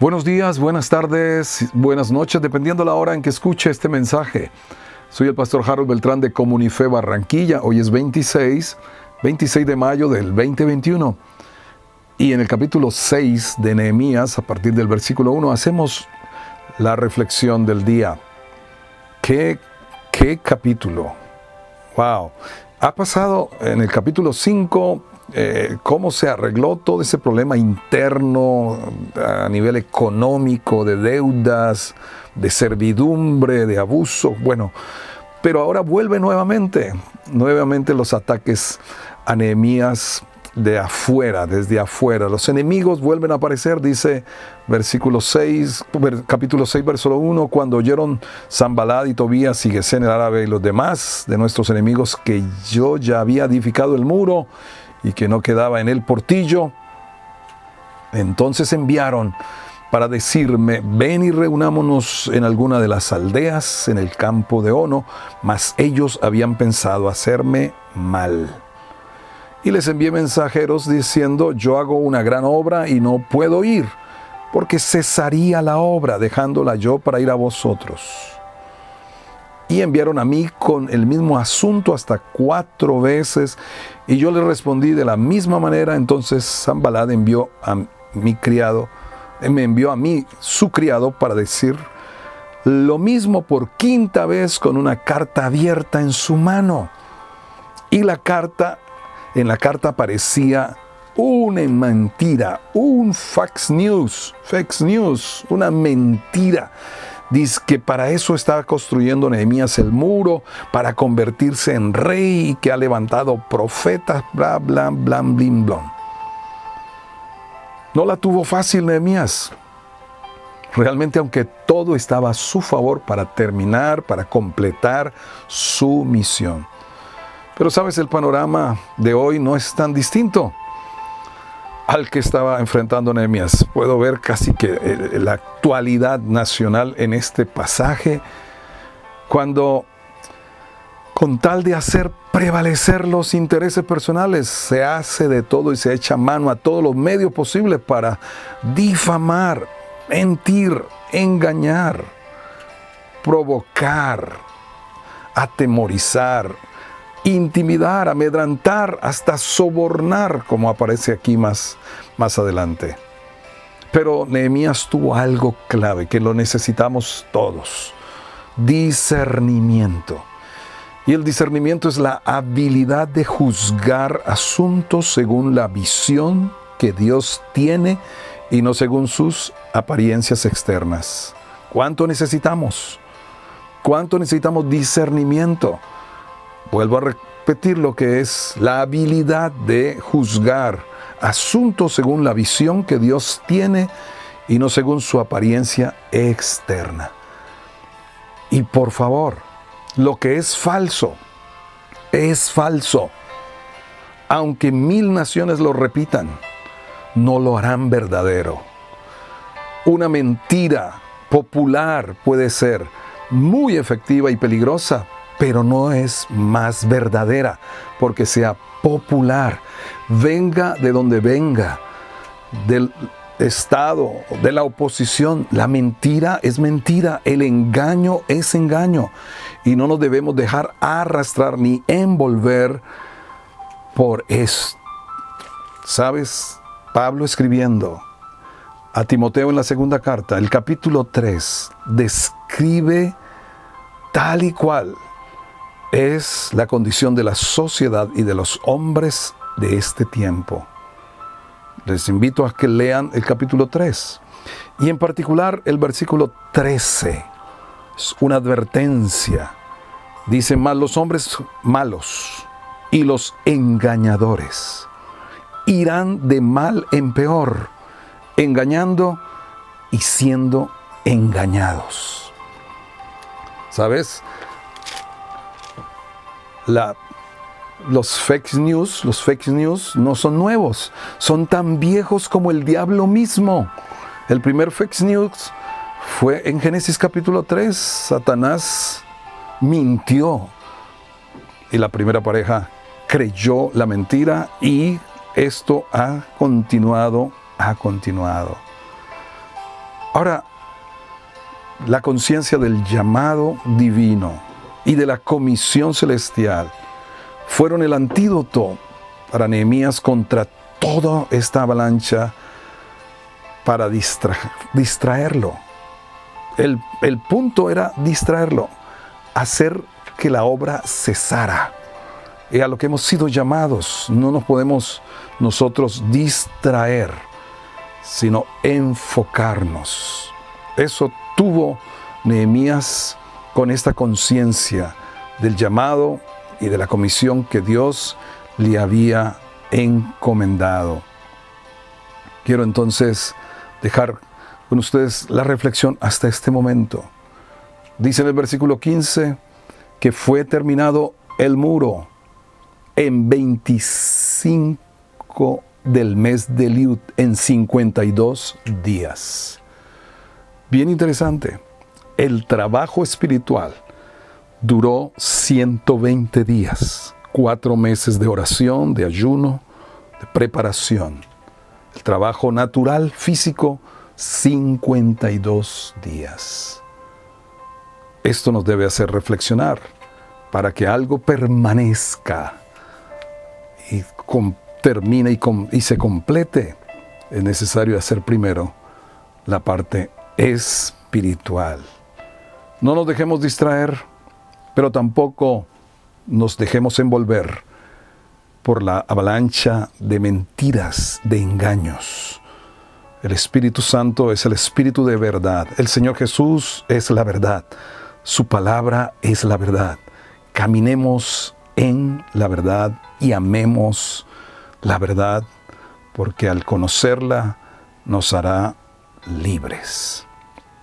Buenos días, buenas tardes, buenas noches, dependiendo la hora en que escuche este mensaje. Soy el pastor Harold Beltrán de Comunife Barranquilla. Hoy es 26, 26 de mayo del 2021. Y en el capítulo 6 de Nehemías, a partir del versículo 1, hacemos la reflexión del día. ¿Qué, qué capítulo? ¡Wow! Ha pasado en el capítulo 5 eh, cómo se arregló todo ese problema interno a nivel económico, de deudas, de servidumbre, de abuso. Bueno, pero ahora vuelve nuevamente, nuevamente los ataques a Nehemías de afuera, desde afuera. Los enemigos vuelven a aparecer, dice versículo 6, capítulo 6, versículo 1, cuando oyeron Zambalad y Tobías y Gesén el árabe y los demás de nuestros enemigos que yo ya había edificado el muro y que no quedaba en el portillo, entonces enviaron para decirme, ven y reunámonos en alguna de las aldeas en el campo de Ono, mas ellos habían pensado hacerme mal. Y les envié mensajeros diciendo, yo hago una gran obra y no puedo ir, porque cesaría la obra, dejándola yo para ir a vosotros y enviaron a mí con el mismo asunto hasta cuatro veces y yo le respondí de la misma manera. Entonces Zambalad envió a mi criado, eh, me envió a mí su criado para decir lo mismo por quinta vez con una carta abierta en su mano. Y la carta, en la carta aparecía una mentira, un fax news, fax news, una mentira Dice que para eso estaba construyendo Nehemías el muro, para convertirse en rey que ha levantado profetas, bla, bla, bla, blim, blom. No la tuvo fácil Nehemías. Realmente, aunque todo estaba a su favor para terminar, para completar su misión. Pero sabes, el panorama de hoy no es tan distinto al que estaba enfrentando Nehemías. Puedo ver casi que eh, la actualidad nacional en este pasaje, cuando con tal de hacer prevalecer los intereses personales, se hace de todo y se echa mano a todos los medios posibles para difamar, mentir, engañar, provocar, atemorizar, intimidar, amedrantar, hasta sobornar, como aparece aquí más, más adelante. Pero Nehemías tuvo algo clave que lo necesitamos todos, discernimiento. Y el discernimiento es la habilidad de juzgar asuntos según la visión que Dios tiene y no según sus apariencias externas. ¿Cuánto necesitamos? ¿Cuánto necesitamos discernimiento? Vuelvo a repetir lo que es la habilidad de juzgar asuntos según la visión que Dios tiene y no según su apariencia externa. Y por favor, lo que es falso, es falso. Aunque mil naciones lo repitan, no lo harán verdadero. Una mentira popular puede ser muy efectiva y peligrosa, pero no es más verdadera porque sea popular, venga de donde venga, del Estado, de la oposición. La mentira es mentira, el engaño es engaño y no nos debemos dejar arrastrar ni envolver por esto. ¿Sabes? Pablo escribiendo a Timoteo en la segunda carta, el capítulo 3, describe tal y cual es la condición de la sociedad y de los hombres de este tiempo. Les invito a que lean el capítulo 3 y en particular el versículo 13. Es una advertencia. Dice, más los hombres malos y los engañadores irán de mal en peor, engañando y siendo engañados. ¿Sabes? Los fake news, los fake news no son nuevos, son tan viejos como el diablo mismo. El primer fake news fue en Génesis capítulo 3, Satanás mintió y la primera pareja creyó la mentira y esto ha continuado, ha continuado. Ahora, la conciencia del llamado divino y de la comisión celestial fueron el antídoto para Nehemías contra toda esta avalancha para distraerlo. El, el punto era distraerlo, hacer que la obra cesara. Y a lo que hemos sido llamados, no nos podemos nosotros distraer, sino enfocarnos. Eso tuvo Nehemías con esta conciencia del llamado y de la comisión que Dios le había encomendado. Quiero entonces dejar con ustedes la reflexión hasta este momento. Dice en el versículo 15 que fue terminado el muro en 25 del mes de Liud, en 52 días. Bien interesante. El trabajo espiritual duró 120 días, cuatro meses de oración, de ayuno, de preparación. El trabajo natural, físico, 52 días. Esto nos debe hacer reflexionar para que algo permanezca y termine y, se complete. Es necesario hacer primero la parte espiritual. No nos dejemos distraer, pero tampoco nos dejemos envolver por la avalancha de mentiras, de engaños. El Espíritu Santo es el Espíritu de verdad. El Señor Jesús es la verdad. Su palabra es la verdad. Caminemos en la verdad y amemos la verdad, porque al conocerla nos hará libres.